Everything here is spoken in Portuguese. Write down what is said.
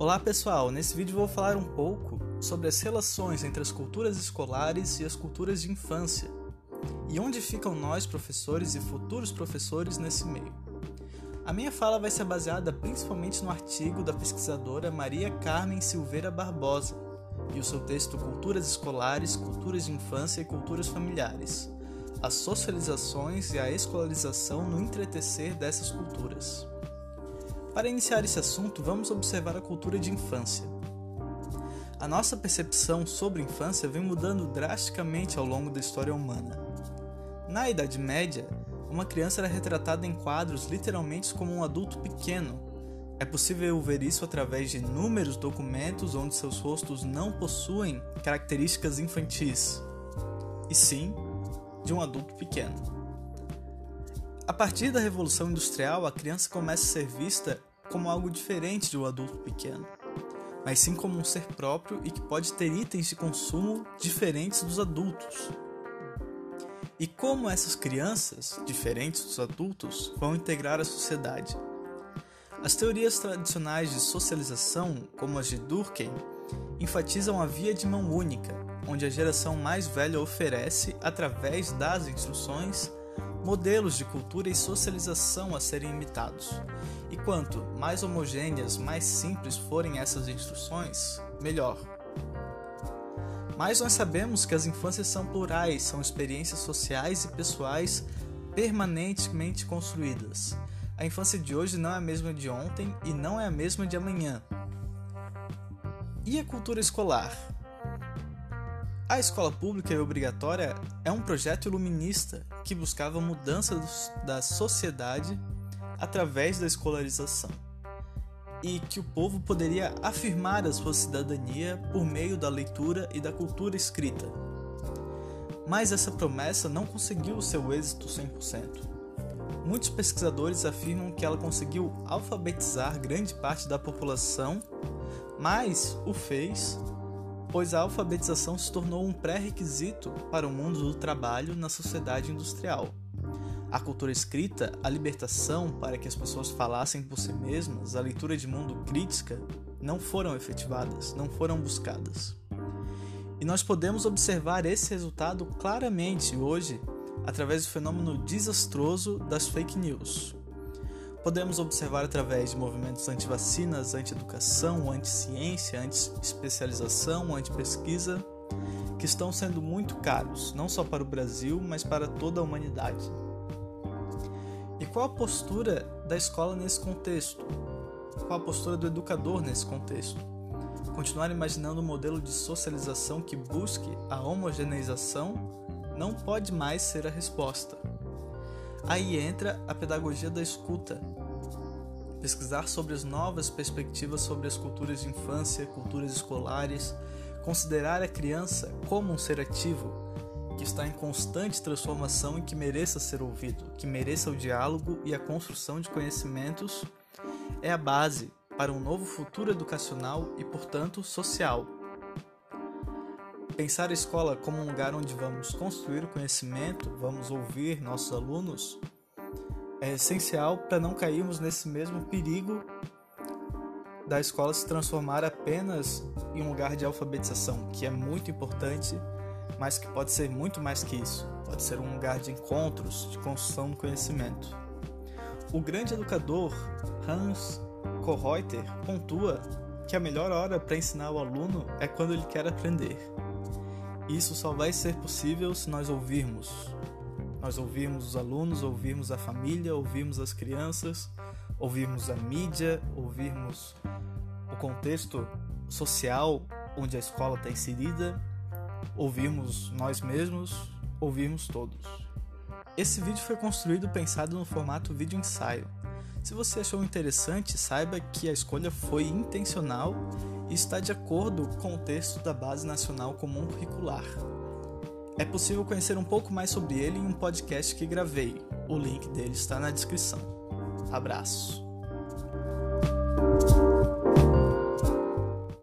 Olá pessoal, nesse vídeo vou falar um pouco sobre as relações entre as culturas escolares e as culturas de infância e onde ficam nós, professores e futuros professores, nesse meio. A minha fala vai ser baseada principalmente no artigo da pesquisadora Maria Carmen Silveira Barbosa e o seu texto Culturas Escolares, Culturas de Infância e Culturas Familiares as socializações e a escolarização no entretecer dessas culturas. Para iniciar esse assunto, vamos observar a cultura de infância. A nossa percepção sobre infância vem mudando drasticamente ao longo da história humana. Na Idade Média, uma criança era retratada em quadros literalmente como um adulto pequeno. É possível ver isso através de inúmeros documentos onde seus rostos não possuem características infantis, e sim de um adulto pequeno. A partir da Revolução Industrial, a criança começa a ser vista como algo diferente um adulto pequeno, mas sim como um ser próprio e que pode ter itens de consumo diferentes dos adultos. E como essas crianças, diferentes dos adultos, vão integrar a sociedade? As teorias tradicionais de socialização, como as de Durkheim, enfatizam a via de mão única, onde a geração mais velha oferece, através das instruções, modelos de cultura e socialização a serem imitados. E quanto mais homogêneas, mais simples forem essas instruções, melhor. Mas nós sabemos que as infâncias são plurais, são experiências sociais e pessoais permanentemente construídas. A infância de hoje não é a mesma de ontem e não é a mesma de amanhã. E a cultura escolar? A escola pública e obrigatória é um projeto iluminista que buscava mudança da sociedade através da escolarização e que o povo poderia afirmar a sua cidadania por meio da leitura e da cultura escrita. Mas essa promessa não conseguiu seu êxito 100%. Muitos pesquisadores afirmam que ela conseguiu alfabetizar grande parte da população, mas o fez pois a alfabetização se tornou um pré-requisito para o mundo do trabalho na sociedade industrial. A cultura escrita, a libertação para que as pessoas falassem por si mesmas, a leitura de mundo crítica, não foram efetivadas, não foram buscadas. E nós podemos observar esse resultado claramente hoje através do fenômeno desastroso das fake news podemos observar através de movimentos anti-vacinas, anti-educação, anti-ciência, anti-especialização, anti-pesquisa, que estão sendo muito caros, não só para o Brasil, mas para toda a humanidade. E qual a postura da escola nesse contexto? Qual a postura do educador nesse contexto? Continuar imaginando um modelo de socialização que busque a homogeneização não pode mais ser a resposta. Aí entra a pedagogia da escuta. Pesquisar sobre as novas perspectivas sobre as culturas de infância, culturas escolares, considerar a criança como um ser ativo, que está em constante transformação e que mereça ser ouvido, que mereça o diálogo e a construção de conhecimentos, é a base para um novo futuro educacional e, portanto, social. Pensar a escola como um lugar onde vamos construir conhecimento, vamos ouvir nossos alunos, é essencial para não cairmos nesse mesmo perigo da escola se transformar apenas em um lugar de alfabetização, que é muito importante, mas que pode ser muito mais que isso. Pode ser um lugar de encontros, de construção do conhecimento. O grande educador Hans Kohreuter pontua que a melhor hora para ensinar o aluno é quando ele quer aprender. Isso só vai ser possível se nós ouvirmos. Nós ouvirmos os alunos, ouvirmos a família, ouvirmos as crianças, ouvirmos a mídia, ouvirmos o contexto social onde a escola está inserida, ouvirmos nós mesmos, ouvirmos todos. Esse vídeo foi construído pensado no formato vídeo ensaio. Se você achou interessante, saiba que a escolha foi intencional está de acordo com o texto da Base Nacional Comum Curricular. É possível conhecer um pouco mais sobre ele em um podcast que gravei. O link dele está na descrição. Abraço.